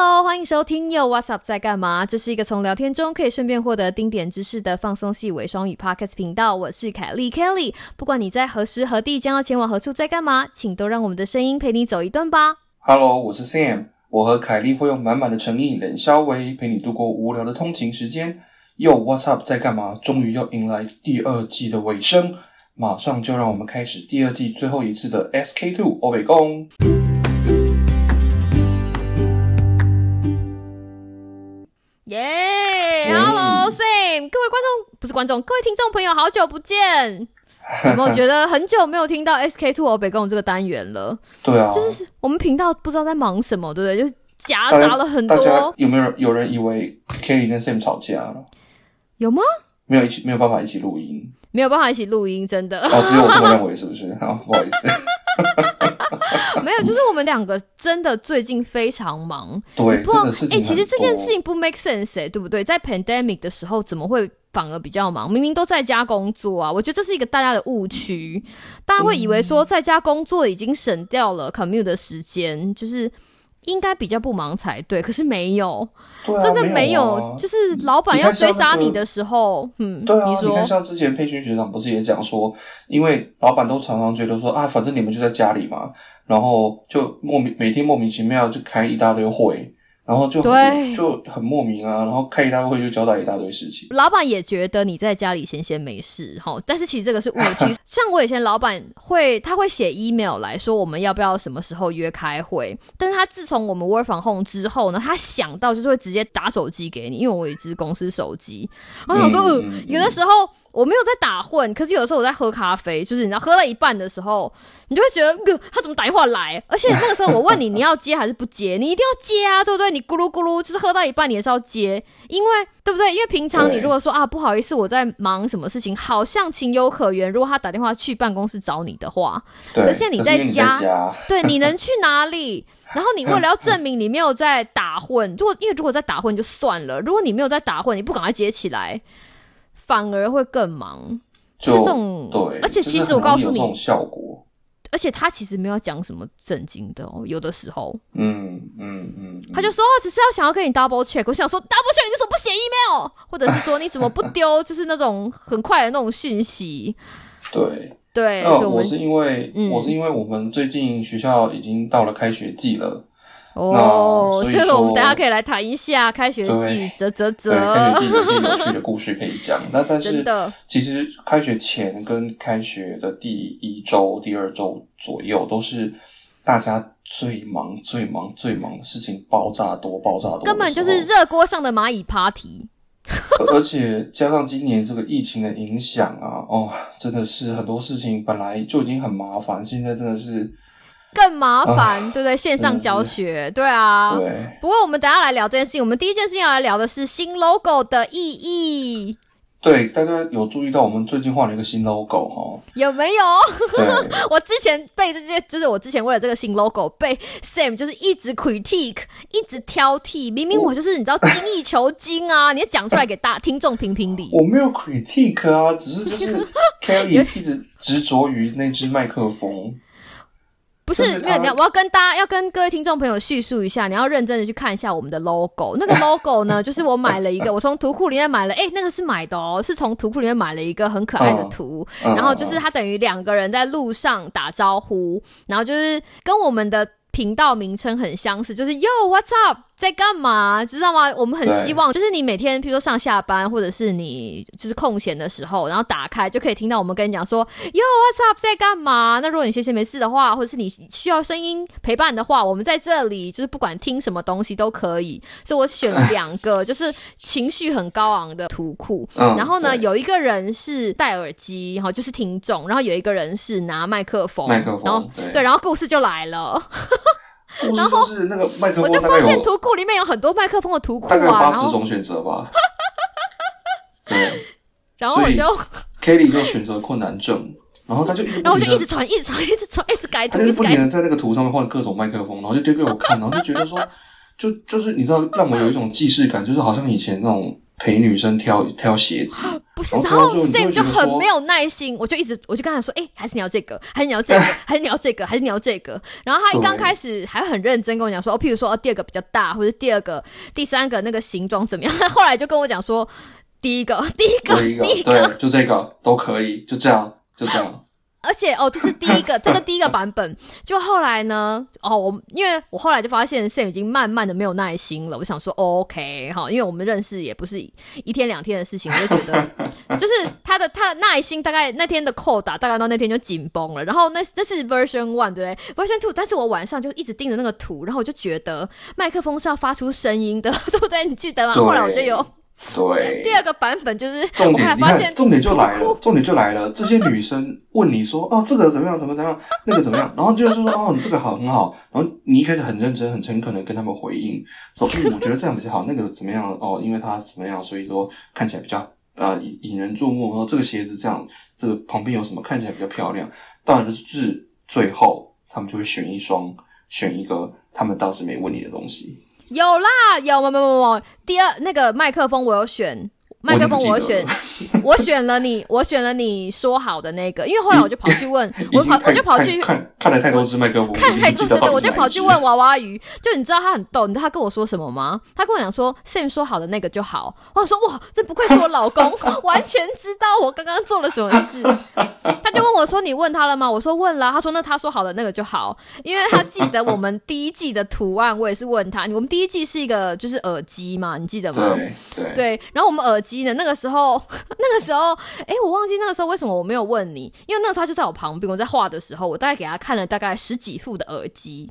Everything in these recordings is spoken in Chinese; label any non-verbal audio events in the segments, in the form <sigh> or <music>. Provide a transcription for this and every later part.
Hello，欢迎收听 Yo What's Up 在干嘛？这是一个从聊天中可以顺便获得丁点知识的放松细微双语 Podcast 频道。我是凯莉 Kelly，不管你在何时何地将要前往何处，在干嘛，请都让我们的声音陪你走一段吧。Hello，我是 Sam，我和凯莉会用满满的诚意、冷笑微陪你度过无聊的通勤时间。Yo What's Up 在干嘛？终于要迎来第二季的尾声，马上就让我们开始第二季最后一次的 SK Two 欧北共。耶、h e l l o Sam，各位观众不是观众，各位听众朋友，好久不见。<laughs> 有没有觉得很久没有听到 SK Two 欧北共这个单元了？对啊，就是我们频道不知道在忙什么，对不对？就是夹杂了很大家多，有没有人有人以为 Kelly 跟 Sam 吵架了？有吗？没有一起没有办法一起录音没有办法一起录音，真的。哦，只有我这么认为是不是？<laughs> 好，不好意思。<laughs> 没有，就是我们两个真的最近非常忙，对，不知道哎。其实这件事情不 make sense 哎、对不对？在 pandemic 的时候，怎么会反而比较忙？明明都在家工作啊！我觉得这是一个大家的误区，大家会以为说在家工作已经省掉了 commute 的时间，就是应该比较不忙才对，可是没有，啊，真的没有，啊。就是老板要追杀你的时候，嗯，对啊，你你看像之前佩勋学长不是也讲说，因为老板都常常觉得说啊，反正你们就在家里嘛，然后就莫名每天莫名其妙就开一大堆会，然后就对就很莫名啊，然后开一大会就交代一大堆事情。老板也觉得你在家里闲闲没事哈，但是其实这个是误区。<laughs> 像我以前老板会，他会写 email 来说我们要不要什么时候约开会，但是他自从我们 work from home 之后呢，他想到就是会直接打手机给你，因为我有一只公司手机，我想说，呃嗯嗯，有的时候我没有在打混，可是有的时候我在喝咖啡，就是你知道喝了一半的时候，你就会觉得，呃，他怎么打电话来？而且那个时候我问你你要接还是不接，你一定要接啊，对不对？你咕噜咕噜就是喝到一半你也是要接，因为对不对？因为平常你如果说啊不好意思我在忙什么事情，好像情有可原。如果他打电话去办公室找你的话，对，可是现在你在家，对，你能去哪里？然后你为了要证明你没有在打混，如果因为如果在打混就算了，如果你没有在打混，你不赶快接起来，反而会更忙。就就是这种对，而且其实我告诉你效果。而且他其实没有讲什么正经的哦，有的时候嗯嗯嗯，他就说哦只是要想要跟你 double check，我想说 double check 你为什么不写 email，或者是说你怎么不丢 <laughs> 就是那种很快的那种讯息，对。对，那我是因为、嗯我是因为我们最近学校已经到了开学季了，哦，这个我们说大家可以来谈一下开学季啧，啧啧对，开学，季有一些有趣的故事可以讲。那但是其实开学前跟开学的第一周、第二周左右，都是大家最忙、最忙、最忙的事情，爆炸多、爆炸多的，根本就是热锅上的蚂蚁 party。而 <laughs> 而且加上今年这个疫情的影响啊，哦，真的是很多事情本来就已经很麻烦，现在真的是更麻烦，对不对？线上教学，对啊。对。不过我们等下来聊这件事情。我们第一件事情要来聊的是新 logo 的意义，对，大家有注意到我们最近换了一个新 logo 哈？有没有？对，<laughs> 我之前被这些，就是我之前为了这个新 logo 被 Sam 就是一直 critique，一直挑剔。明明我就是你知道精益求精啊，你要讲出来给大听众评评理。<laughs> 我没有 critique 啊，只是就是 <laughs> Kelly 一直执着于那只麦克风。不是，就是没有，你要我要跟大家要跟各位听众朋友叙述一下，你要认真的去看一下我们的 logo。那个 <laughs> logo 呢，就是我买了一个，我从图库里面买了，哎、那个是买的哦，是从图库里面买了一个很可爱的图，嗯然后就是它等于两个人在路上打招呼，然后就是跟我们的频道名称很相似，就是 Yo What's up，在干嘛？知道吗？我们很希望就是你每天，比如说上下班，或者是你就是空闲的时候，然后打开就可以听到我们跟你讲说 Yo What's up，在干嘛？那如果你闲闲没事的话，或者是你需要声音陪伴的话，我们在这里就是不管听什么东西都可以。所以我选了两个就是情绪很高昂的图库，嗯然后呢，有一个人是戴耳机，然后就是听众，然后有一个人是拿麦克风，麦克风然后对对，然后故事就来了，故事就是那个麦克我风大概就发现图库里面有很多麦克风的图库啊，大概有八然后十种选择吧。<laughs> 对然后我就，，Kelly 就选择困难症，然后他就一直然后我就一直传，一直传，一直传，一直改图，他就。不停的在那个图上面换各种麦克风，然后就丢给我看，然后就觉得说，就就是你知道，让我有一种既视感，就是好像以前那种陪女生挑挑鞋子，<gasps> 不是，然然后 Sam 就很没有耐心，我就一直我就跟他说，哎、还是你要这个，还是你要这个，<laughs> 还是你要这个，还是你要这个。然后他一刚开始还很认真跟我讲说，哦，譬如说、哦、第二个比较大，或者第二个、第三个那个形状怎么样。<laughs> 后来就跟我讲说，第一个、第一个 <laughs> 第一个，对，就这个都可以，就这样，就这样。而且哦，这是第一个，<laughs> 这个第一个版本。就后来呢，哦，我因为我后来就发现 Sam 已经慢慢的没有耐心了。我想说、哦、OK 哈，因为我们认识也不是一天两天的事情，我就觉得 <laughs> 就是他的他的耐心大概那天的扣打大概到那天就紧绷了。然后那那是 Version One 对不对？Version Two，但是我晚上就一直盯着那个图，然后我就觉得麦克风是要发出声音的，<laughs> 对不对？你记得吗？后来我就有对，第二个版本，就是重点，你看，重点就来了，重点就来了。这些女生问你说，哦，这个怎么样，怎么怎么样，那个怎么样，然后就是说，哦，你这个好，很好。然后你一开始很认真、很诚恳的跟他们回应，说，<laughs> 嗯，我觉得这样比较好，那个怎么样？哦，因为它怎么样，所以说看起来比较呃引引人注目。然后这个鞋子这样，这个旁边有什么看起来比较漂亮？当然就是最后他们就会选一双，选一个他们当时没问你的东西。有啦，有，没没没没，第二那个麦克风我有选，麦克风我选，我选了你，我选了你说好的那个，因为后来我就跑去问，<laughs> 我跑我就跑去看看看了太多只麦克风，看太多，对对，我就跑去问娃。娃娃鱼，就你知道他很逗，你知道他跟我说什么吗？他跟我讲说，Sam 说好的那个就好。我说哇，这不愧是我老公，<laughs> 完全知道我刚刚做了什么事。他就问我说，你问他了吗？我说问了。他说那他说好的那个就好，因为他记得我们第一季的图案，我也是问他。我们第一季是一个就是耳机嘛，你记得吗？<laughs> 对对对，然后我们耳机的，那个时候，<laughs> 那个时候，哎，我忘记那个时候为什么我没有问你，因为那个时候他就在我旁边，我在画的时候，我大概给他看了大概十几副的耳机，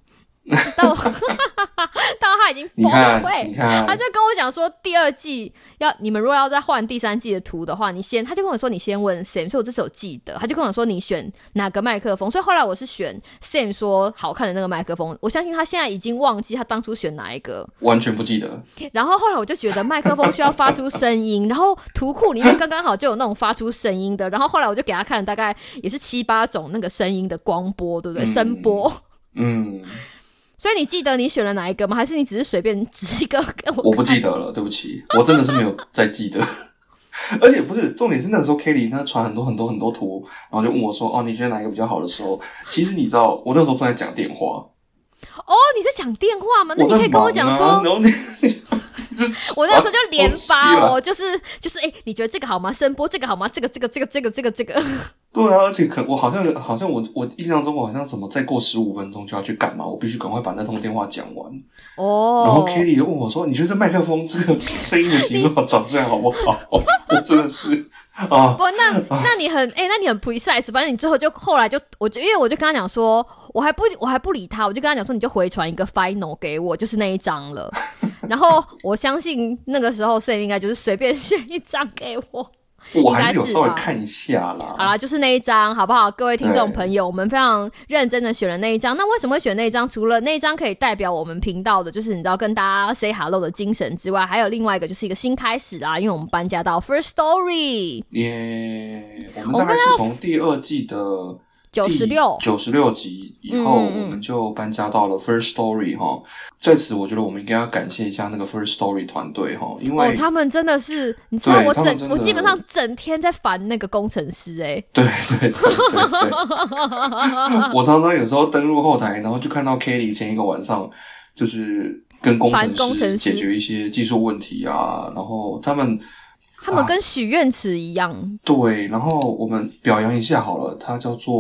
到 <laughs> 到他已经崩溃他就跟我讲说，第二季要你们如果要再换第三季的图的话，你先，他就跟我说你先问 Sam，所以我这次有记得，他就跟我说你选哪个麦克风，所以后来我是选 Sam 说好看的那个麦克风，我相信他现在已经忘记他当初选哪一个，完全不记得。然后后来我就觉得麦克风需要发出声音，然后图库里面刚刚好就有那种发出声音的，然后后来我就给他看了，大概也是七八种那个声音的光波，对不对？嗯声波。嗯，所以你记得你选了哪一个吗？还是你只是随便指一个给我？<laughs> 我不记得了，对不起，<laughs> 我真的是没有再记得。而且不是重点是那个时候 Kelly 她传很多很多很多图，然后就问我说：“哦，你觉得哪一个比较好的时候？”其实你知道，我那时候正在讲电话，哦，你在讲电话吗？那你可以跟我讲说，然后你我那时候就连发哦，就是就是，哎、你觉得这个好吗？声波这个好吗？这个这个这个这个这个这个，对啊，而且可我好像好像我我印象中我好像怎么再过十五分钟就要去干嘛，我必须赶快把那通电话讲完。哦，然后 Kelly 又问我说：“你觉得麦克风这个声音的形状长这样好不好？” <laughs> 我真的是啊，不，那那你很哎、那你很 precise，反正你最后就后来就，我就因为我就跟他讲说，我还不我还不理他，我就跟他讲说，你就回传一个 final 给我，就是那一张了。<laughs> 然后我相信那个时候 Sam 应该就是随便选一张给我。我还是有稍微看一下啦。好啦，就是那一张，好不好？各位听众朋友，我们非常认真的选了那一张。那为什么会选那一张？除了那一张可以代表我们频道的，就是你知道跟大家 say hello 的精神之外，还有另外一个就是一个新开始啦，因为我们搬家到 First Story 耶我们我们大概是从第二季的九十六，九十六集以后，我们就搬家到了 First Story 哈。在此，我觉得我们应该要感谢一下那个 First Story 团队哈，因哦为，他们真的是，你知道我整我基本上整天在烦那个工程师哎、对对对对对，<laughs> 我常常有时候登录后台，然后就看到 Kelly 前一个晚上就是跟工程师。解决一些技术问题啊，然后他们他们跟许愿池一样、对，然后我们表扬一下好了，他叫做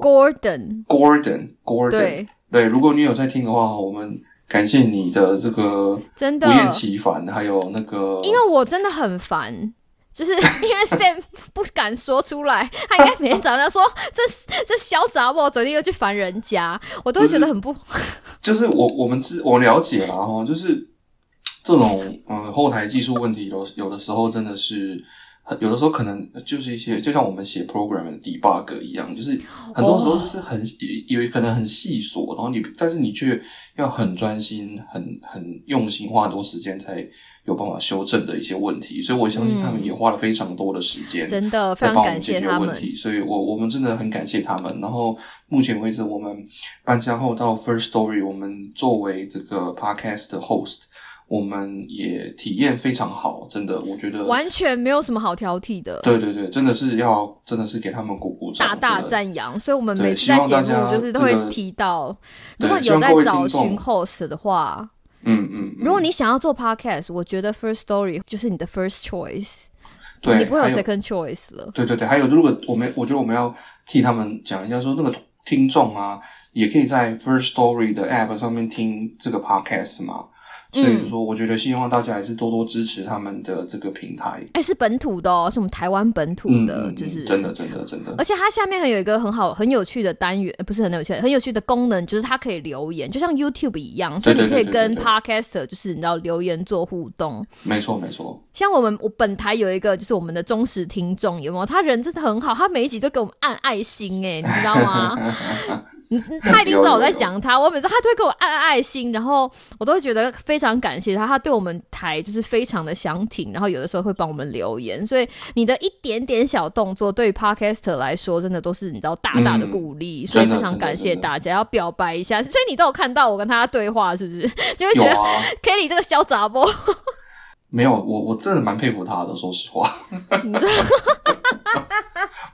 Gordon，Gordon。Gordon，对，对，如果你有在听的话，我们感谢你的这个真的。不厌其烦，还有那个，因为我真的很烦。就是 <laughs> 因为 Sam 不敢说出来，他应该每天早上说这这小杂货昨天又去烦人家，我都会觉得很不就是我我们知我了解了哈，就是这种嗯后台技术问题有有的时候真的是。很有的时候可能就是一些，就像我们写 program 的 debug 一样，就是很多时候就是很有有可能很细琐，然后你但是你却要很专心、很很用心，花很多时间才有办法修正的一些问题。所以我相信他们也花了非常多的时间，真的非在帮我们解决。问题，所以我我们真的很感谢他们。然后目前为止，我们搬家后到 First Story，我们作为这个 podcast 的 host，我们也体验非常好，真的，我觉得完全没有什么好挑剔的。对对对，真的是要真的是给他们鼓鼓掌，大大赞扬。所以我们每次在节目就是都会提到，如果有在找寻 host 的话，嗯嗯，嗯如果你想要做 podcast，我觉得 First Story 就是你的 first choice，对你不会有 second choice 了。对对对，还有如果我们我觉得我们要替他们讲一下，说那个听众啊，也可以在 First Story 的 App 上面听这个 Podcast 嘛。所嗯以说，我觉得希望大家还是多多支持他们的这个平台。哎，是本土的哦，是我们台湾本土嗯，的，嗯就是嗯真的真的真的而，且它下面还有一个很好、很有趣的单元，呃不是很有趣，很有趣的功能，就是它可以留言，就像 YouTube 一样，所以你可以跟对对对 Podcaster 就是你知道留言做互动。没错没错。像我们我本台有一个就是我们的忠实听众，有没有？他人真的很好，他每一集都给我们按爱心、哎，你知道吗？他一定知道我在讲他，我每次他都会给我按爱心，然后我都会觉得非常感谢他，他对我们台就是非常的想挺，然后有的时候会帮我们留言，所以你的一点点小动作对于 Podcaster 来说，真的都是你知道大大的鼓励，所以非常感谢大家，要表白一下，所以你都有看到我跟他对话，是不是？就会觉得有啊，Kelly 这个小杂波，没有我我真的蛮佩服他的，说实话。<laughs>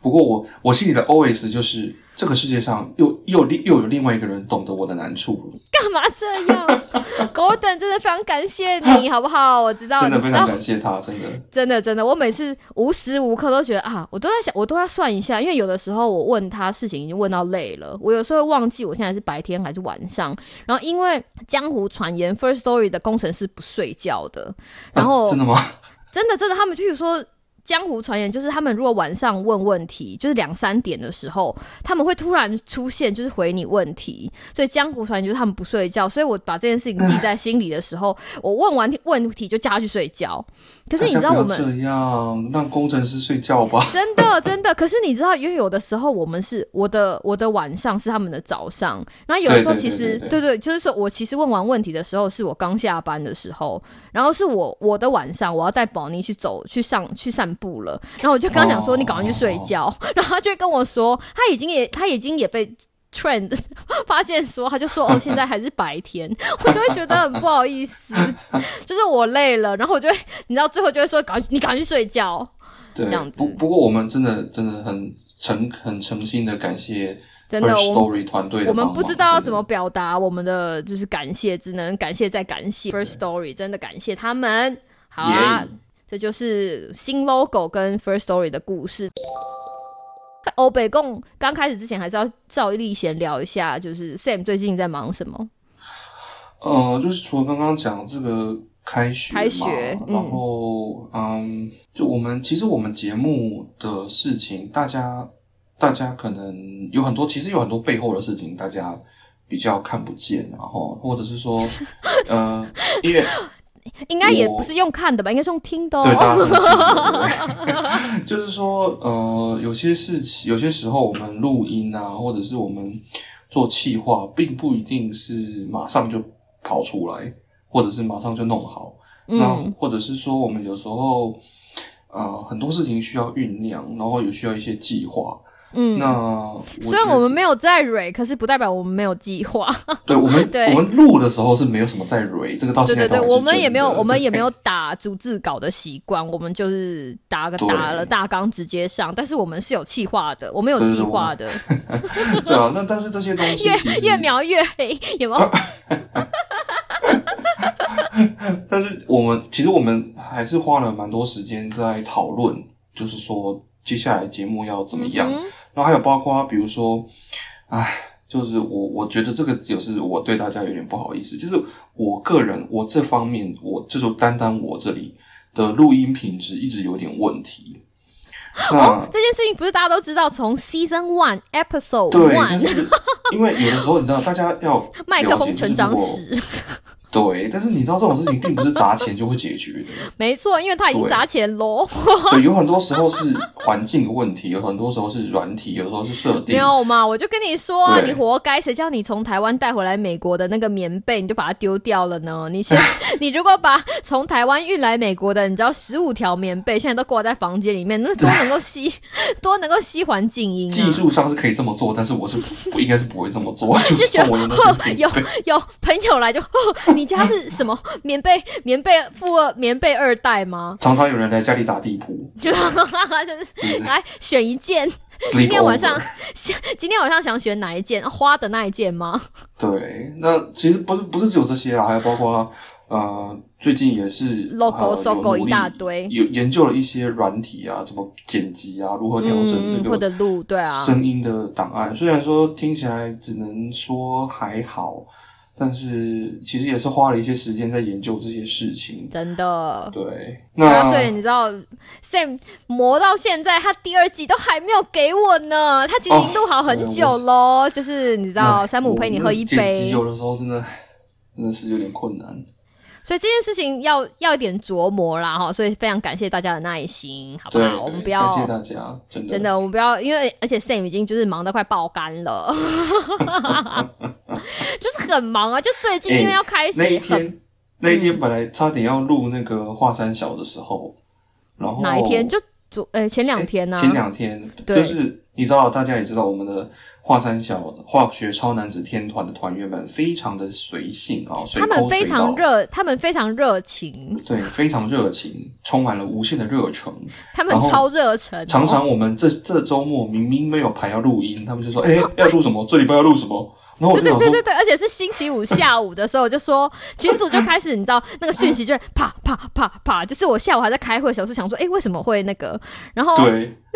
不过我我心里的 OS 就是，这个世界上又又另又有另外一个人懂得我的难处，干嘛这样？<laughs> Gordon 真的非常感谢你，好不好？我知道，真的非常感谢他，真的。真的真的，我每次无时无刻都觉得啊，我都在想，我都要算一下，因为有的时候我问他事情已经问到累了，我有时候会忘记我现在是白天还是晚上。然后因为江湖传言，First Story 的工程师不睡觉的，然后、啊真的吗？<laughs> 真的真的，他们譬如说。江湖传言就是他们如果晚上问问题，就是两三点的时候，他们会突然出现，就是回你问题。所以江湖传言就是他们不睡觉，所以我把这件事情记在心里的时候，我问完问题就叫他去睡觉。可是你知道我们这样让工程师睡觉吧？真的真的，可是你知道，因为有的时候我们是我的我的晚上是他们的早上，然后有的时候其实对对对对，就是说我其实问完问题的时候是我刚下班的时候，然后是我我的晚上我要带宝妮去走去上去散步了，然后我就刚想说哦你赶快去睡觉，然后他就跟我说他已经也他已经也被。trend <laughs> 发现说，他就说哦，现在还是白天，我就会觉得很不好意思，就是我累了，然后我就会，你知道，最后就会说，赶你赶快去睡觉，对。这样，子不不过我们真的真的很诚很诚心的感谢真的 First 我们 Story 团队的我们不知道要怎么表达我们的就是感谢，只能感谢再感谢。First Story，真的感谢他们。好啊。耶这就是新 logo 跟 First Story 的故事。欧北共刚开始之前，还是要照例闲聊一下，就是 Sam 最近在忙什么？呃，就是除了刚刚讲这个开学，开学嗯然后嗯，就我们其实我们节目的事情，大家大家可能有很多，其实有很多背后的事情，大家比较看不见，然后或者是说，<laughs> 呃，因为应该也不是用看的吧，应该是用听的对，大家哦。<laughs> 就是说，呃，有些事情，有些时候我们录音啊，或者是我们做企划，并不一定是马上就跑出来，或者是马上就弄好。那嗯，或者是说，我们有时候，呃，很多事情需要酝酿，然后也需要一些计划。嗯，那虽然我们没有在蕊，可是不代表我们没有计划。<laughs> 对我们对我们录的时候是没有什么在蕊，这个到现在对对对我们也没有，我们也没有打逐字稿的习惯，我们就是打个打了大纲直接上，但是我们是有计划的，我们有计划的，<laughs> 对啊。那但是这些东西越越描越黑，有没有？<laughs> 但是我们其实我们还是花了蛮多时间在讨论，就是说接下来节目要怎么样，嗯然后还有包括比如说，哎，就是我我觉得这个有是我对大家有点不好意思，就是我个人我这方面我就是单单我这里的录音品质一直有点问题。那、哦，这件事情不是大家都知道，从 Season One Episode 对，但 One 是因为有的时候你知道，大家要麦克风成长。史，对，但是你知道这种事情并不是砸钱就会解决的。<laughs> 没错，因为他已经砸钱喽。对，有很多时候是环境的问题，有很多时候是软体，有的时候是设定没。有嘛，我就跟你说啊，你活该！谁叫你从台湾带回来美国的那个棉被，你就把它丢掉了呢？你现 <laughs> 你如果把从台湾运来美国的，你知道十五条棉被现在都挂在房间里面，那多能够吸，<laughs> 多能够吸环境音技啊！术上是可以这么做，但是我是我应该是不会这么做，就就觉得算我有有朋友来就，你家是什么 <laughs> 棉被棉被富二棉被二代吗？常常有人来家里打地铺，就就是来选一件。<laughs> 今天晚上，<laughs> 今天晚上想选哪一件花的那一件吗？对，那其实不是不是只有这些啊，还有包括呃，最近也是 logo logo 一大堆，有研究了一些软体啊，怎么剪辑啊，如何调整这个录对啊声音的档案。虽然说听起来只能说还好。但是其实也是花了一些时间在研究这些事情，真的。对，那所以你知道，Sam 磨到现在，他第二季都还没有给我呢。他其实已经录好很久喽，就是你知道，山姆陪你喝一杯。有的时候真的真的是有点困难。所以这件事情要要一点琢磨啦，哈，所以非常感谢大家的耐心，好不好？我们不要感谢大家，真的，真的，我们不要，因为而且 Sam 已经就是忙得快爆肝了，<laughs> 就是很忙啊，就最近因为要开始那一天，那一天本来差点要录那个华山小的时候，然后哪一天就昨呃前两天呢？前两天就是你知道，大家也知道我们的。华山小化学超男子天团的团员们非常的随性啊，他们非常热，他们非常热情，对，非常热情，充满了无限的热忱。他们超热忱，常常我们这这周末明明没有排要录音，他们就说：“哎，要录什么？这礼拜要录什么？”对对对对对，而且是星期五下午的时候，就说 <laughs> 群主就开始，你知道那个讯息就啪啪啪啪，就是我下午还在开会的时候是想说，哎，为什么会那个？然后那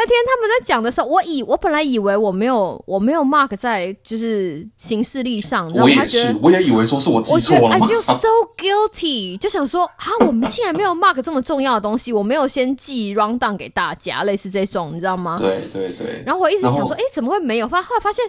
天他们在讲的时候，我以我本来以为我没有我没有 mark 在就是行事历上，我也是，我也以为说是我记错了，I feel so guilty，就想说啊，我们竟然没有 mark 这么重要的东西，我没有先记 round down 给大家，类似这种，你知道吗？对对对。然后我一直想说，哎，怎么会没有？发后来发现。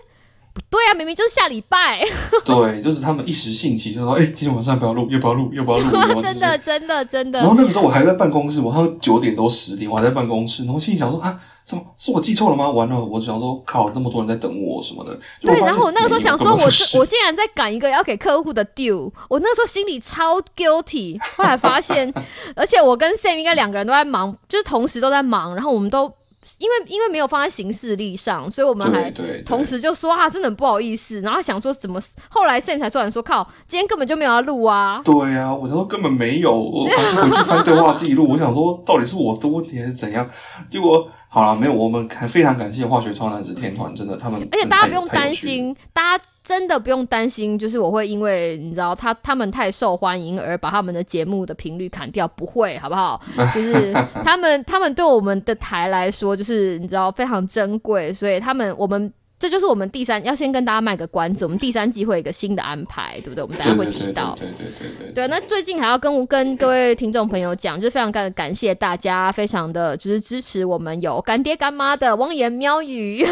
对啊，明明就是下礼拜。<laughs> 对，就是他们一时兴起，就说：“哎，今天晚上不要录，要不要录？要 <laughs> 不要录？”真的，真的，真的。然后那个时候我还在办公室，我好像九点多十点，我还在办公室，然后心里想说：“啊，怎么是我记错了吗？完了！”我想说：“靠，那么多人在等我什么的。”对，然后我那个时候想说：“我是我竟然在赶一个要给客户的 due，我那时候心里超 guilty。”后来发现，<laughs> 而且我跟 Sam 应该两个人都在忙，就是同时都在忙，然后我们都。因为因为没有放在行事历上，所以我们还同时就说啊，真的很不好意思。然后想说怎么，后来 Sam 才突然说，靠，今天根本就没有要录啊。对啊，我说根本没有，我回去翻对话记录，我想说到底是我的问题还是怎样？结果好了，没有，我们非常感谢化学超男子天团，真的他们，而且大家不用担心，大家。真的不用担心，就是我会因为你知道他他们太受欢迎而把他们的节目的频率砍掉，不会，好不好？<laughs> 就是他们他们对我们的台来说，就是你知道非常珍贵，所以他们我们。这就是我们第三要先跟大家卖个关子，我们第三季会有一个新的安排，对不对？我们等下会提到，对对对对对。那最近还要跟跟各位听众朋友讲，就是非常感感谢大家，非常的就是支持我们有干爹干妈的汪言喵语，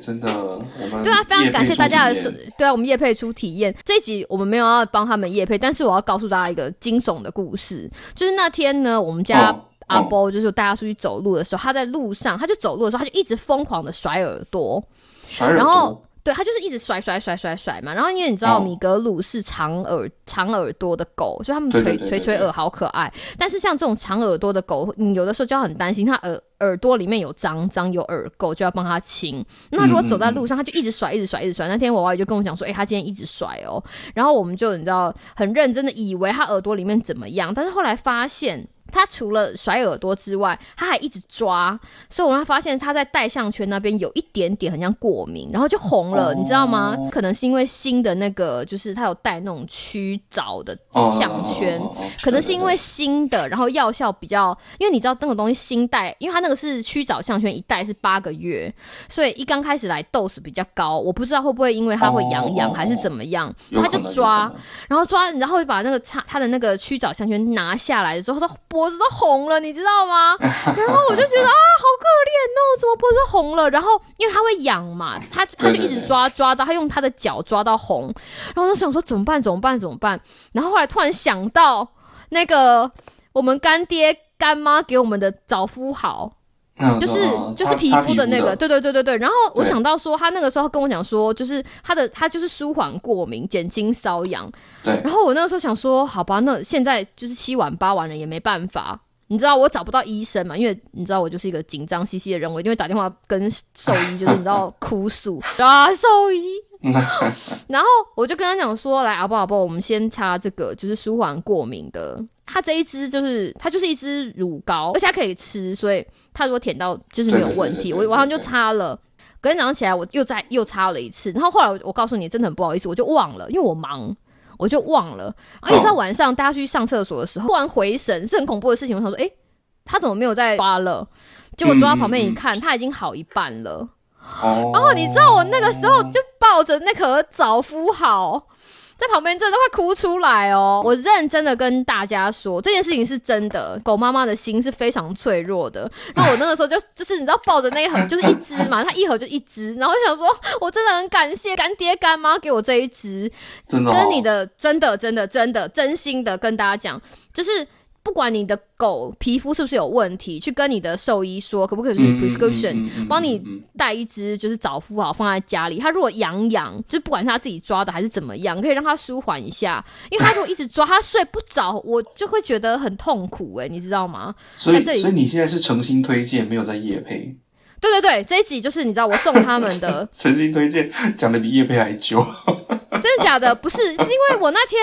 真的，我们对啊，非常感谢大家的，对啊，我们叶配出体验这一集我们没有要帮他们叶配，但是我要告诉大家一个惊悚的故事，就是那天呢，我们家。阿波就是带他出去走路的时候，他在路上，他就走路的时候，他就一直疯狂的甩耳朵，然后对他就是一直甩甩甩甩甩嘛。然后因为你知道米格鲁是长耳长耳朵的狗，所以他们垂垂垂耳好可爱。但是像这种长耳朵的狗，你有的时候就要很担心，它耳耳朵里面有脏脏有耳垢，就要帮它清。那如果走在路上，他就一直甩一直甩一直甩。那天我娃就跟我讲说，哎，他今天一直甩哦。然后我们就你知道很认真的以为他耳朵里面怎么样，但是后来发现。他除了甩耳朵之外，他还一直抓，所以我们发现他在戴项圈那边有一点点很像过敏，然后就红了，你知道吗？可能是因为新的那个，就是他有带那种驱藻的项圈，可能是因为新的，然后药效比较，因为你知道那个东西新戴，因为他那个是驱藻项圈，一戴是八个月，所以一刚开始来 dose 比较高，我不知道会不会因为他会痒痒还是怎么样，他就抓，然后抓，然后就把那个插他的那个驱藻项圈拿下来的时候，他。脖子都红了，你知道吗？<laughs> 然后我就觉得啊，好可怜哦，怎么脖子红了？然后因为它会痒嘛，他他就一直抓抓到，他用他的脚抓到红。然后我就想说怎么办？怎么办？怎么办？然后后来突然想到那个我们干爹干妈给我们的早敷好。就是就是皮肤的那个，对对对对对。然后我想到说，他那个时候跟我讲说，就是他的他就是舒缓过敏，减轻瘙痒。对。然后我那个时候想说，好吧，那现在就是七晚八晚了，也没办法。你知道我找不到医生嘛？因为你知道我就是一个紧张兮兮的人，我一定会打电话跟兽医，就是你知道 <laughs> 哭诉啊，兽医。<laughs> 然后我就跟他讲说，来，阿波阿波，我们先擦这个，就是舒缓过敏的。它这一支就是它就是一支乳膏，而且它可以吃，所以它如果舔到就是没有问题。我晚上就擦了，隔天早上起来我又再又擦了一次。然后后来我告诉你，真的很不好意思，我就忘了，因为我忙，我就忘了。而且在晚上大家去上厕所的时候，突然回神，是很恐怖的事情。我想说，哎，他怎么没有在抓了？结果抓到旁边一看，他已经好一半了。然后你知道我那个时候就抱着那颗早敷好。在旁边真的快哭出来哦！我认真的跟大家说，这件事情是真的。狗妈妈的心是非常脆弱的。然后我那个时候就 <laughs> 就是你知道抱着那一盒就是一只嘛，<laughs> 它一盒就一只，然后想说我真的很感谢干爹干妈给我这一只，真的跟你的真的真的真的真心的跟大家讲，就是。不管你的狗皮肤是不是有问题，去跟你的兽医说，可不可以去 prescription 帮你带一只，就是找敷好放在家里。它如果痒痒，就不管是它自己抓的还是怎么样，可以让它舒缓一下。因为它如果一直抓，它睡不着，我就会觉得很痛苦。哎，你知道吗？所以，所以你现在是诚心推荐，没有在夜配。对对对，这一集就是你知道我送他们的 <laughs> 诚心推荐，讲的比叶配还久。<laughs> 真的假的？不是，是因为我那天。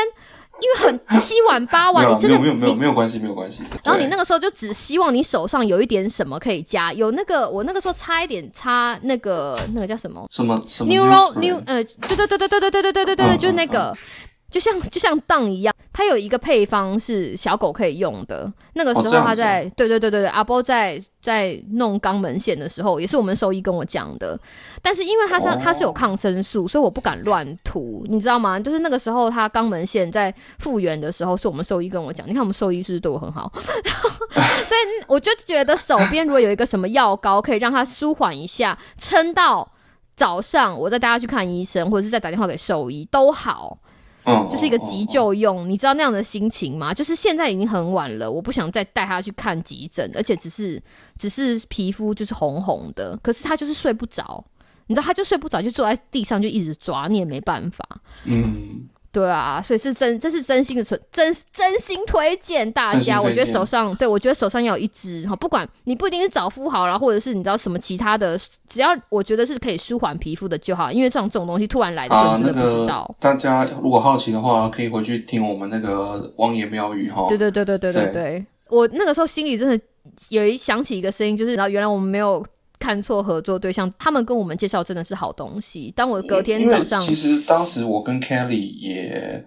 因为很七碗八碗，你真的没有没有没有关系没有关系。然后你那个时候就只希望你手上有一点什么可以加，有那个我那个时候差一点差那个那个叫什么什么什么 neuro new 呃对对对对对对对对对对对就是那个。就像就像当一样，它有一个配方是小狗可以用的。那个时候他在对对对对对，阿波在在弄肛门线的时候，也是我们兽医跟我讲的。但是因为它是它是有抗生素，所以我不敢乱涂，你知道吗？就是那个时候它肛门线在复原的时候，是我们兽医跟我讲。你看我们兽医是不是对我很好？<laughs> 所以我就觉得手边如果有一个什么药膏，可以让它舒缓一下，撑到早上，我再带它去看医生，或者是再打电话给兽医都好。就是一个急救用，你知道那样的心情吗？就是现在已经很晚了，我不想再带他去看急诊，而且只是只是皮肤就是红红的，可是他就是睡不着，你知道他就睡不着，就坐在地上就一直抓，你也没办法。嗯。对啊，所以是真，这是真心的存真真心推荐大家。我觉得手上，对我觉得手上要有一支哈，不管你不一定是早敷好了，或者是你知道什么其他的，只要我觉得是可以舒缓皮肤的就好。因为这种这种东西突然来的时候，真的不知道。大家如果好奇的话，可以回去听我们那个汪爷妙语哈。对对对对对对对，我那个时候心里真的有一想起一个声音，就是然后原来我们没有。看错合作对象，他们跟我们介绍真的是好东西。当我隔天早上，其实当时我跟 Kelly 也，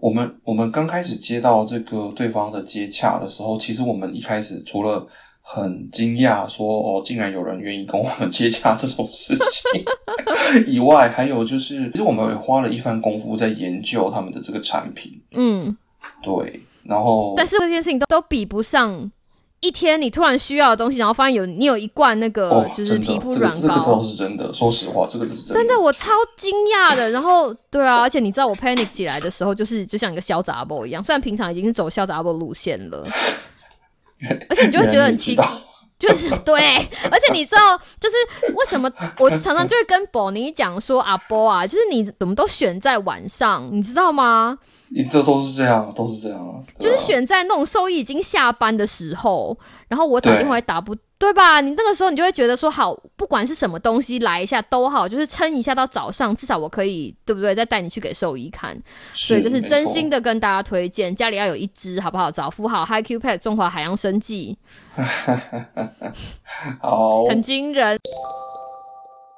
我们我们刚开始接到这个对方的接洽的时候，其实我们一开始除了很惊讶，说哦，竟然有人愿意跟我们接洽这种事情以外，还有就是，其实我们也花了一番功夫在研究他们的这个产品。嗯，对，然后但是这件事情都都比不上。一天你突然需要的东西，然后发现有你有一罐那个就是皮肤软膏，这个都是真的。说实话，这个是真的，真的我超惊讶的。然后 <laughs> 对啊，而且你知道我 panic 起来的时候，就是就像一个小杂波一样。虽然平常已经是走小杂波路线了，<laughs> 而且你就会觉得很奇怪。就是 <laughs> 对，而且你知道，就是为什么我常常就会跟宝妮讲说阿波啊，就是你怎么都选在晚上，你知道吗？你这都是这样，都是这样啊。就是选在那种兽医已经下班的时候，然后我打电话也打不。对吧？你那个时候你就会觉得说，好，不管是什么东西来一下都好，就是撑一下到早上，至少我可以，对不对？再带你去给兽医看。所以这是真心的跟大家推荐，家里要有一只，好不好？早敷好 Hi Q Pad 中华海洋生技，<laughs> 好，很惊人。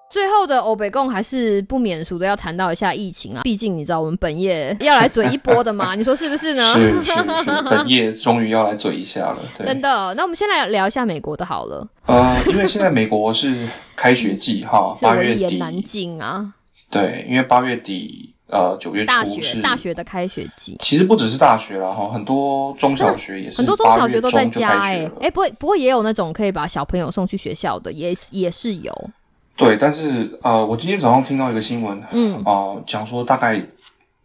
最后的欧北共还是不免俗的要谈到一下疫情啊，毕竟你知道我们本业要来嘴一波的嘛，<laughs> 你说是不是呢？是是是，本业终于要来嘴一下了，真的。那我们先来聊一下美国的好了。呃，因为现在美国是开学季哈，八月底难进啊。对，因为八月底呃九月初是大学的开学季。其实不只是大学了哈，很多中小学也是，很多中小学都在家哎哎，不过不过也有那种可以把小朋友送去学校的，也也是有。对，但是呃，我今天早上听到一个新闻，嗯啊，讲说大概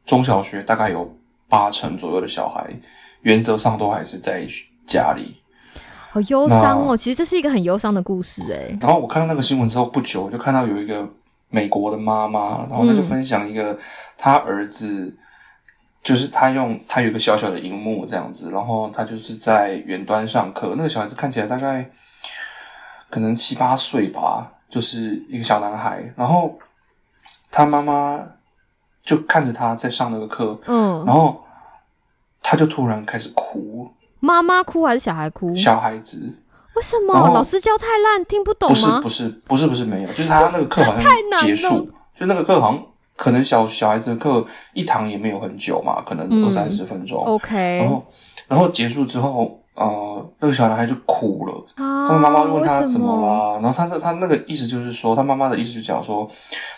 中小学大概有八成左右的小孩，原则上都还是在家里。好忧伤哦，其实这是一个很忧伤的故事哎。然后我看到那个新闻之后不久，我就看到有一个美国的妈妈，然后她就分享一个她儿子，就是他用他有一个小小的荧幕这样子，然后他就是在远端上课，那个小孩子看起来大概可能七八岁吧。就是一个小男孩，然后他妈妈就看着他在上那个课，嗯，然后他就突然开始哭，妈妈哭还是小孩哭？小孩子。为什么？老师教太烂，听不懂吗？不是不是不是不是没有，就是他那个课好像结束，就那个课好像可能小小孩子的课一堂也没有很久嘛，可能嗯二三十分钟，OK，然后然后结束之后，呃，那个小男孩就哭了。啊，他们妈妈问他怎么啦，然后他的他那个意思就是说，他妈妈的意思就讲说，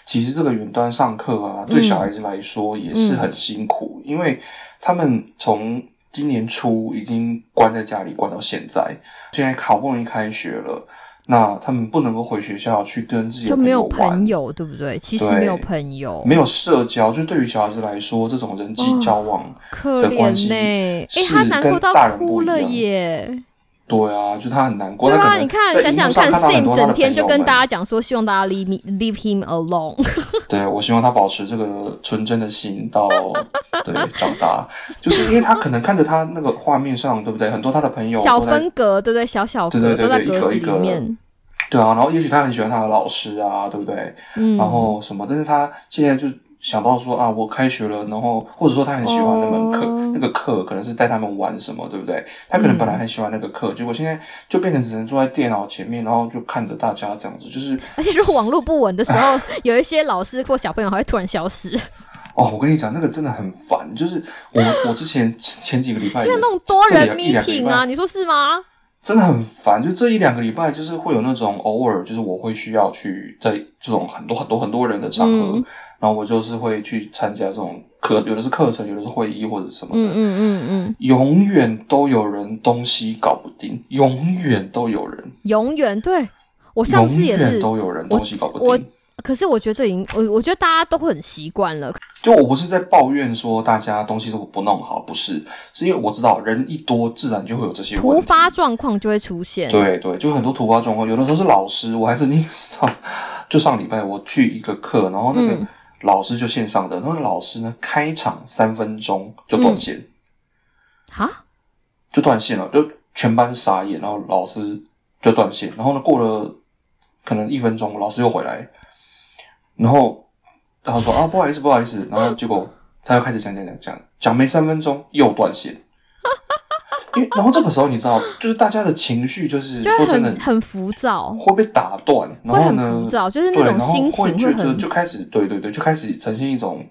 其实这个远端上课啊，对嗯小孩子来说也是很辛苦，因为他们从今年初已经关在家里关到现在，现在好不容易开学了，那他们不能够回学校去跟自己的就没有朋友玩，对不对？其实没有朋友，没有社交，就对于小孩子来说，这种人际交往，的关系。哎、是他难过到跟大人不哭了一样耶。对啊，就他很难过。对啊，你看，想想看，Sim 整天就跟大家讲说，希望大家 leave me leave him alone。<laughs> <laughs> 对，我希望他保持这个纯真的心到对长大，就是因为他可能看着他那个画面上，对不对？很多他的朋友小分格，对不对？小小格对对一格子里个一个面。对啊，然后也许他很喜欢他的老师啊，对不对？嗯，然后什么，但是他现在就想到说啊，我开学了，然后或者说他很喜欢那门课，哦那个课可能是带他们玩什么，对不对？他可能本来很喜欢那个课，结果现在就变成只能坐在电脑前面，然后就看着大家这样子，就是而且如果网络不稳的时候，有一些老师或小朋友还会突然消失，<laughs> 哦，我跟你讲，那个真的很烦。就是我 <laughs> 我之前前几个礼拜就是，那种多人 meeting 啊，你说是吗？真的很烦。就这一两个礼拜，就是会有那种偶尔，就是我会需要去在这种很多很多很多人的场合，嗯然后我就是会去参加这种课，有的是课程，有的是会议或者什么的。嗯嗯嗯嗯，永远都有人东西搞不定，永远都有人，永远对我上次也是远，都有人东西搞不我定。可是我觉得这已经，我我觉得大家都会很习惯了。就我不是在抱怨说大家东西都不弄好，不是，是因为我知道人一多，自然就会有这些问题。突发状况就会出现。对对，就很多突发状况，有的时候是老师，我还曾经上，就上礼拜我去一个课，然后那个嗯老师就线上的，那个老师呢开场三分钟就断线，哈，就断线了，就全班傻眼，然后老师就断线，然后呢过了可能一分钟，老师又回来，然后然后说啊不好意思不好意思，然后结果他又开始讲讲讲讲讲没三分钟又断线。因为，然后这个时候你知道，就是大家的情绪，就是就会说真的很，很浮躁，会被打断，然后呢浮，躁，就是那种心情会觉得很就开始，对对对，就开始呈现一种，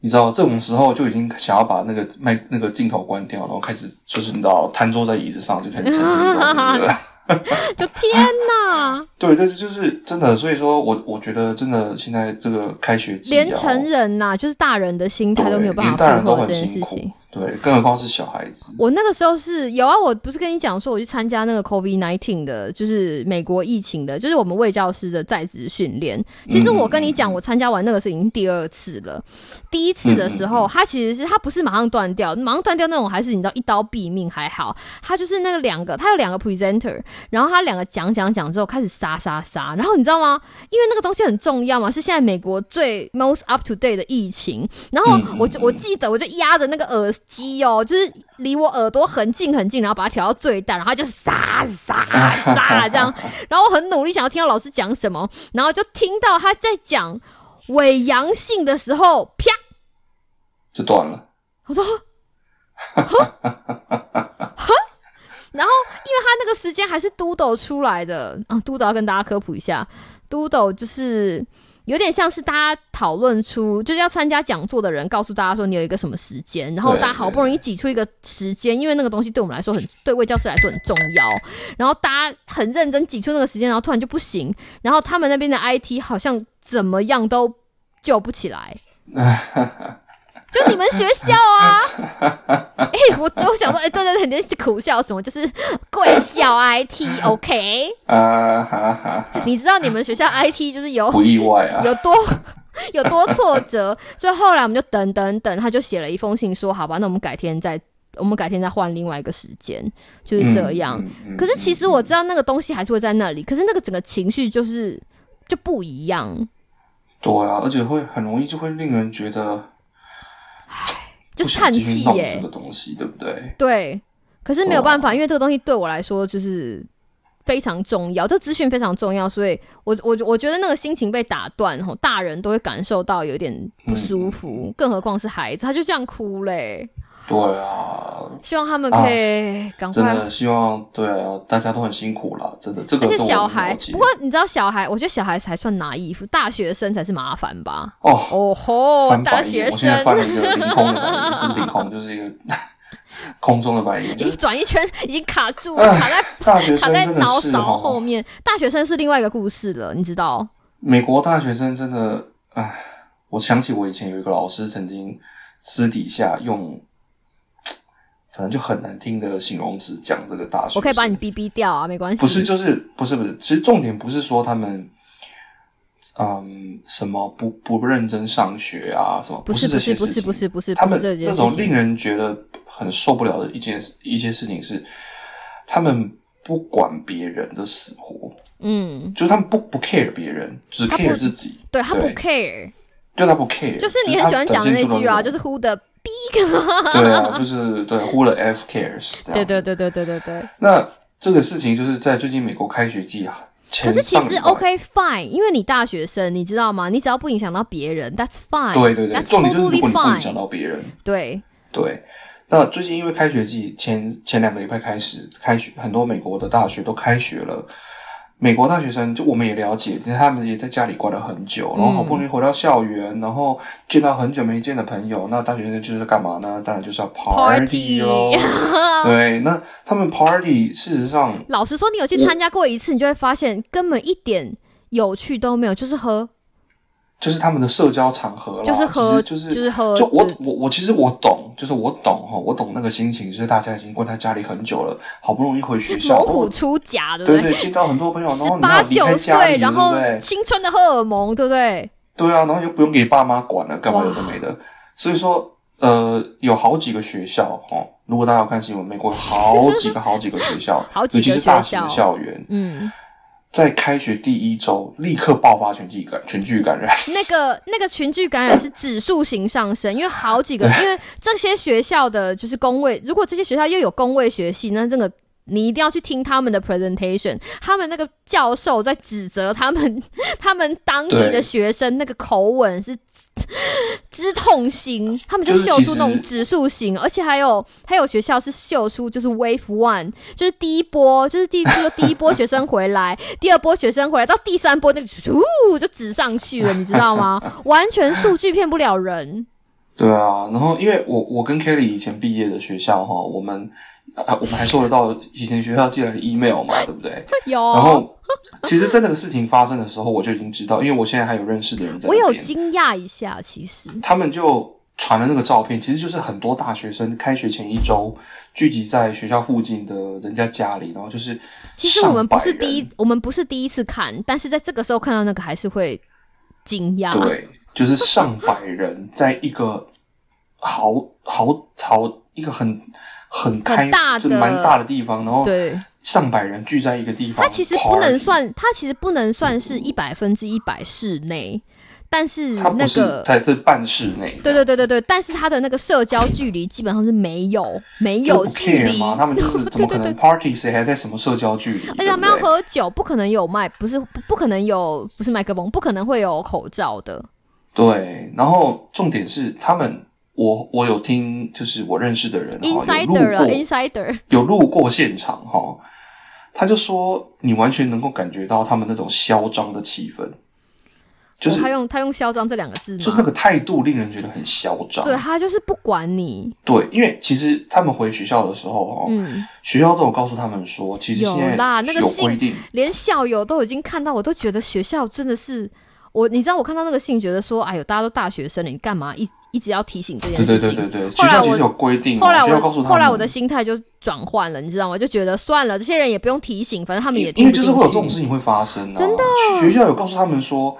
你知道，这种时候就已经想要把那个麦那个镜头关掉，然后开始就是你知道，瘫坐在椅子上就开始呈现一种那 <laughs> 个。<laughs> 就天哪，<laughs> 对，对，就是真的，所以说我我觉得真的现在这个开学、啊，连成人呐、就是大人的心态都没有办法负荷这件事情。，对，更何况是小孩子。我那个时候是有啊，我不是跟你讲说我去参加那个 COVID nineteen 的，就是美国疫情的，就是我们卫教师的在职训练。其实我跟你讲，我参加完那个是已经第二次了。第一次的时候，它其实是它不是马上断掉，马上断掉那种还是你知道一刀毙命还好，它就是那个两个，它有两个 presenter，然后他两个讲讲讲之后开始杀杀杀，然后你知道吗？因为那个东西很重要嘛，是现在美国最 most up to date 的疫情。然后我就我记得我就压着那个耳机哦，就是离我耳朵很近很近，然后把它调到最大，然后就杀杀杀这样。然后很努力想要听到老师讲什么，然后就听到他在讲伪阳性的时候，啪，就断了。我说，哈，然后因为他那个时间还是嘟斗出来的啊，嘟斗要跟大家科普一下，嘟斗就是有点像是大家讨论出，就是要参加讲座的人告诉大家说你有一个什么时间，然后大家好不容易挤出一个时间，因为那个东西对我们来说很，对魏教师来说很重要，然后大家很认真挤出那个时间，然后突然就不行，然后他们那边的 IT 好像怎么样都救不起来。<laughs> 就你们学校啊，<laughs> 哎、我我想说，哎、对对对，你是苦笑什么？就是贵校 IT，OK？、啊哈哈哈，你知道你们学校 IT 就是有不意外啊。<laughs> 有多有多挫折，所以后来我们就等等等，他就写了一封信说，好吧，那我们改天再，我们改天再换另外一个时间，就是这样。嗯嗯嗯可是其实我知道那个东西还是会在那里，可是那个整个情绪就是就不一样，对啊，而且会很容易就会令人觉得就是叹气耶、弄这个东西，对不对？对，可是没有办法，因为这个东西对我来说就是非常重要，这资讯非常重要，所以我我我觉得那个心情被打断，吼，大人都会感受到有点不舒服，更何况是孩子，他就这样哭嘞。对啊，希望他们可以赶快。真的希望，对啊，大家都很辛苦了，真的。这个而且小孩，不过你知道，小孩，我觉得小孩才算拿衣服，大学生才是麻烦吧？哦哦吼，大学生，我现在翻了一个凌空的白眼，不是凌空，就是一个 <laughs> 空中的白眼，你转一圈已经卡住了，卡在大学生卡在脑勺后面。大学生是另外一个故事了，你知道？美国大学生真的，哎，我想起我以前有一个老师曾经私底下用。反正就很难听的形容词讲这个大学，我可以把你逼逼掉啊，没关系。不是，就是不是不是，其实重点不是说他们，嗯，什么不不认真上学啊，什么不是不是不是不是不是他们那种令人觉得很受不了的一件一些事情是，他们不管别人的死活，嗯，就是他们不不 care 别人，只 care 自己，对他不 care，对他不 care，就是你很喜欢讲的那句啊，就是 who 的。逼个，对啊，就是对，<laughs> Who the F cares？对对对对对对对。那这个事情就是在最近美国开学季啊，可是其实 OK fine，因为你大学生，你知道吗？你只要不影响到别人，That's fine。对对对，重点就是如果你不影响到别人，对对。那最近因为开学季前前两个礼拜开始开学，很多美国的大学都开学了。美国大学生就我们也了解，其实他们也在家里关了很久，然后好不容易回到校园，然后见到很久没见的朋友。那大学生就是干嘛呢？当然就是要 party 哦。对，那他们 party 事实上，老实说，你有去参加过一次，你就会发现根本一点有趣都没有，就是喝。就是他们的社交场合就是喝，就是就是喝。就我我我其实我懂，就是我懂哈，我懂那个心情，就是大家已经关在家里很久了，好不容易回学校，猛虎出甲，对对对，见到很多朋友，然后十八九岁，然后青春的荷尔蒙，对不对？对啊，然后又不用给爸妈管了，干嘛有的没的。所以说，呃，有好几个学校哈，如果大家有看新闻，美国好几个好几个学校，<laughs> 好几个学校，校园，嗯。在开学第一周，立刻爆发群聚感群聚感染。<laughs> 那个那个群聚感染是指数型上升，因为好几个，因为这些学校的就是工位，如果这些学校又有工位学系，那这个。你一定要去听他们的 presentation，他们那个教授在指责他们，<laughs> 他们当地的学生那个口吻是之痛心，他们就秀出那种指数型，而且还有还有学校是秀出就是 wave one，就是第一波，就是第比如说第一波学生回来，<laughs> 第二波学生回来，到第三波那个呜就指上去了，你知道吗？完全数据骗不了人。对啊，然后因为我我跟 Kelly 以前毕业的学校哈，我们。啊，我们还收得到以前学校寄来的 email 嘛，对不对？<laughs> 有。然后，其实在那个事情发生的时候，我就已经知道，因为我现在还有认识的人在。我有惊讶一下，其实他们就传了那个照片，其实就是很多大学生开学前一周聚集在学校附近的人家家里，然后就是。其实我们不是第一，我们不是第一次看，但是在这个时候看到那个还是会惊讶。对，就是上百人在一个好好好一个很。很开大，就蛮大的地方，然后对上百人聚在一个地方。它其实不能算，它其实不能算是一百分之一百室内，但是那个它是半室内。对对对对对，但是它的那个社交距离基本上是没有没有距离嘛，他们就是 <laughs> 怎么可能 party 谁还在什么社交距离？而且他们要喝酒，不可能有麦，不是不不可能有不是麦克风，不可能会有口罩的。对，然后重点是他们。我我有听，就是我认识的人，insider 啊，insider 有路过现场哈，他就说你完全能够感觉到他们那种嚣张的气氛，就是他用他用嚣张这两个字，就是那个态度令人觉得很嚣张。对他就是不管你，对，因为其实他们回学校的时候哈，嗯，学校都有告诉他们说，其实现在那个规定，连校友都已经看到，我都觉得学校真的是我，你知道我看到那个信，觉得说，哎呦，大家都大学生了，你干嘛一？一直要提醒这件事情。对对对对对，学校其实有规定。后来我后来我的心态就转换了，你知道吗？就觉得算了，这些人也不用提醒，反正他们也因为就是会有这种事情会发生。真的，学校有告诉他们说，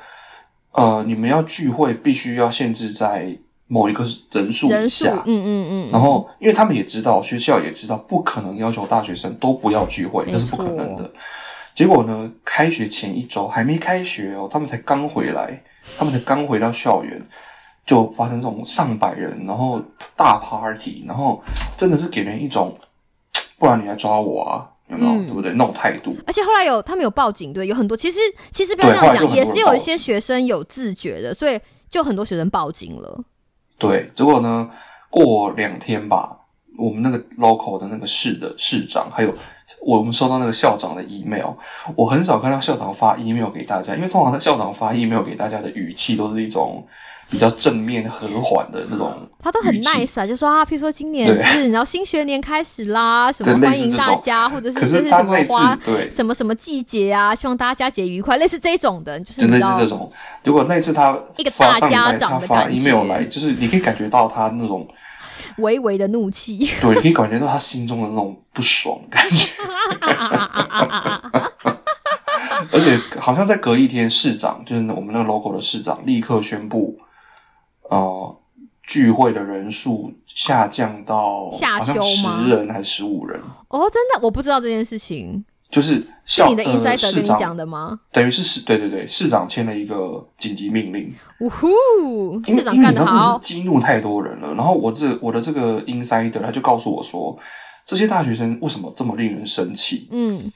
呃，你们要聚会必须要限制在某一个人数人数，嗯嗯嗯。然后，因为他们也知道，学校也知道，不可能要求大学生都不要聚会，那是不可能的。结果呢，开学前一周还没开学哦，他们才刚回来，他们才刚回到校园。就发生这种上百人，然后大 party，然后真的是给人一种，不然你来抓我啊，有没有？嗯对不对？那种态度，而且后来有他们有报警，对，有很多其实其实不要这样讲，也是有一些学生有自觉的，所以就很多学生报警了。对。结果呢，过两天吧，我们那个 local 的那个市的市长，还有我们收到那个校长的 email，我很少看到校长发 email 给大家，因为通常校长发 email 给大家的语气都是一种比较正面和缓的那种他都很 nice 啊，就说啊，譬如说今年就是你知道新学年开始啦，什对么欢迎大家，或者是可这是什么花对，什么什么季节啊，希望大家佳节愉快，类似这种的，就是就类似这种。如果那次他一个大家长的感 email 来，就是你可以感觉到他那种，微微的怒气。<laughs> 对，你可以感觉到他心中的那种不爽的感觉。<laughs> 而且好像在隔一天，市长就是我们那个 local 的市长立刻宣布，呃，聚会的人数下降到下好像修吗十人还是十五人，哦，真的我不知道这件事情，就是是校你的呃 insider 市跟你讲的吗？等于是市对对对，市长签了一个紧急命令，呜呼，因为市长因为你知道这是干得好，激怒太多人了。然后我这我的这个 insider 他就告诉我说，这些大学生为什么这么令人生气？嗯，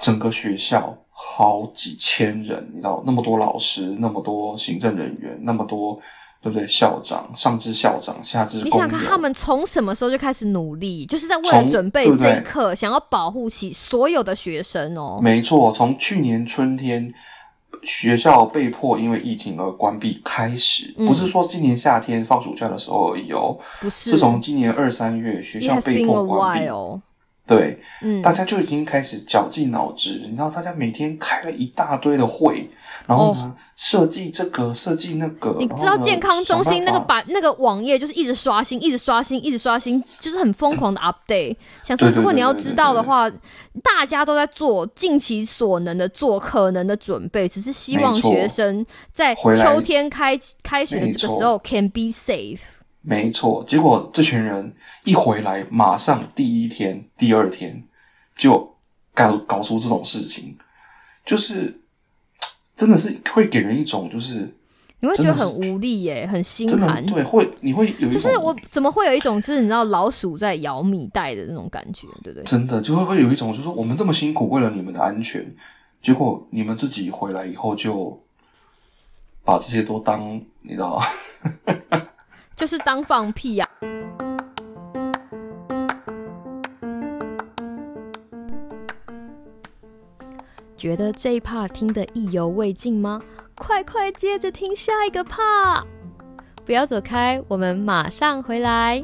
整个学校好几千人，你知道那么多老师，那么多行政人员，那么多对不对？校长上至校长，下至你，想想看，他们从什么时候就开始努力，就是在为了从准备这一刻，想要保护起所有的学生哦。没错，从去年春天学校被迫因为疫情而关闭开始，嗯不是说今年夏天放暑假的时候而已哦，不是，是从今年二三月学校被迫关闭。while。对，嗯，大家就已经开始绞尽脑汁，你知道，大家每天开了一大堆的会，然后呢，设计这个，设计那个。哦你知道健康中心那个想办法把那个网页就是一直刷新，一直刷新，一直刷新，就是很疯狂的 update。<laughs> 想说，如果你要知道的话，大家都在做尽其所能的做可能的准备，只是希望学生在秋天开开学的这个时候 can be safe。没错，结果这群人一回来，马上第一天、第二天就搞搞出这种事情，就是真的是会给人一种就是你会觉得很无力耶，很心寒。对，会你会有一种就是我怎么会有一种就是你知道老鼠在咬米袋的那种感觉，对不对？真的就会会有一种就是说我们这么辛苦为了你们的安全，结果你们自己回来以后就把这些都当你知道吗？就是当放屁啊！觉得这一 part 听得意犹未尽吗？快快接着听下一个 part！不要走开，我们马上回来。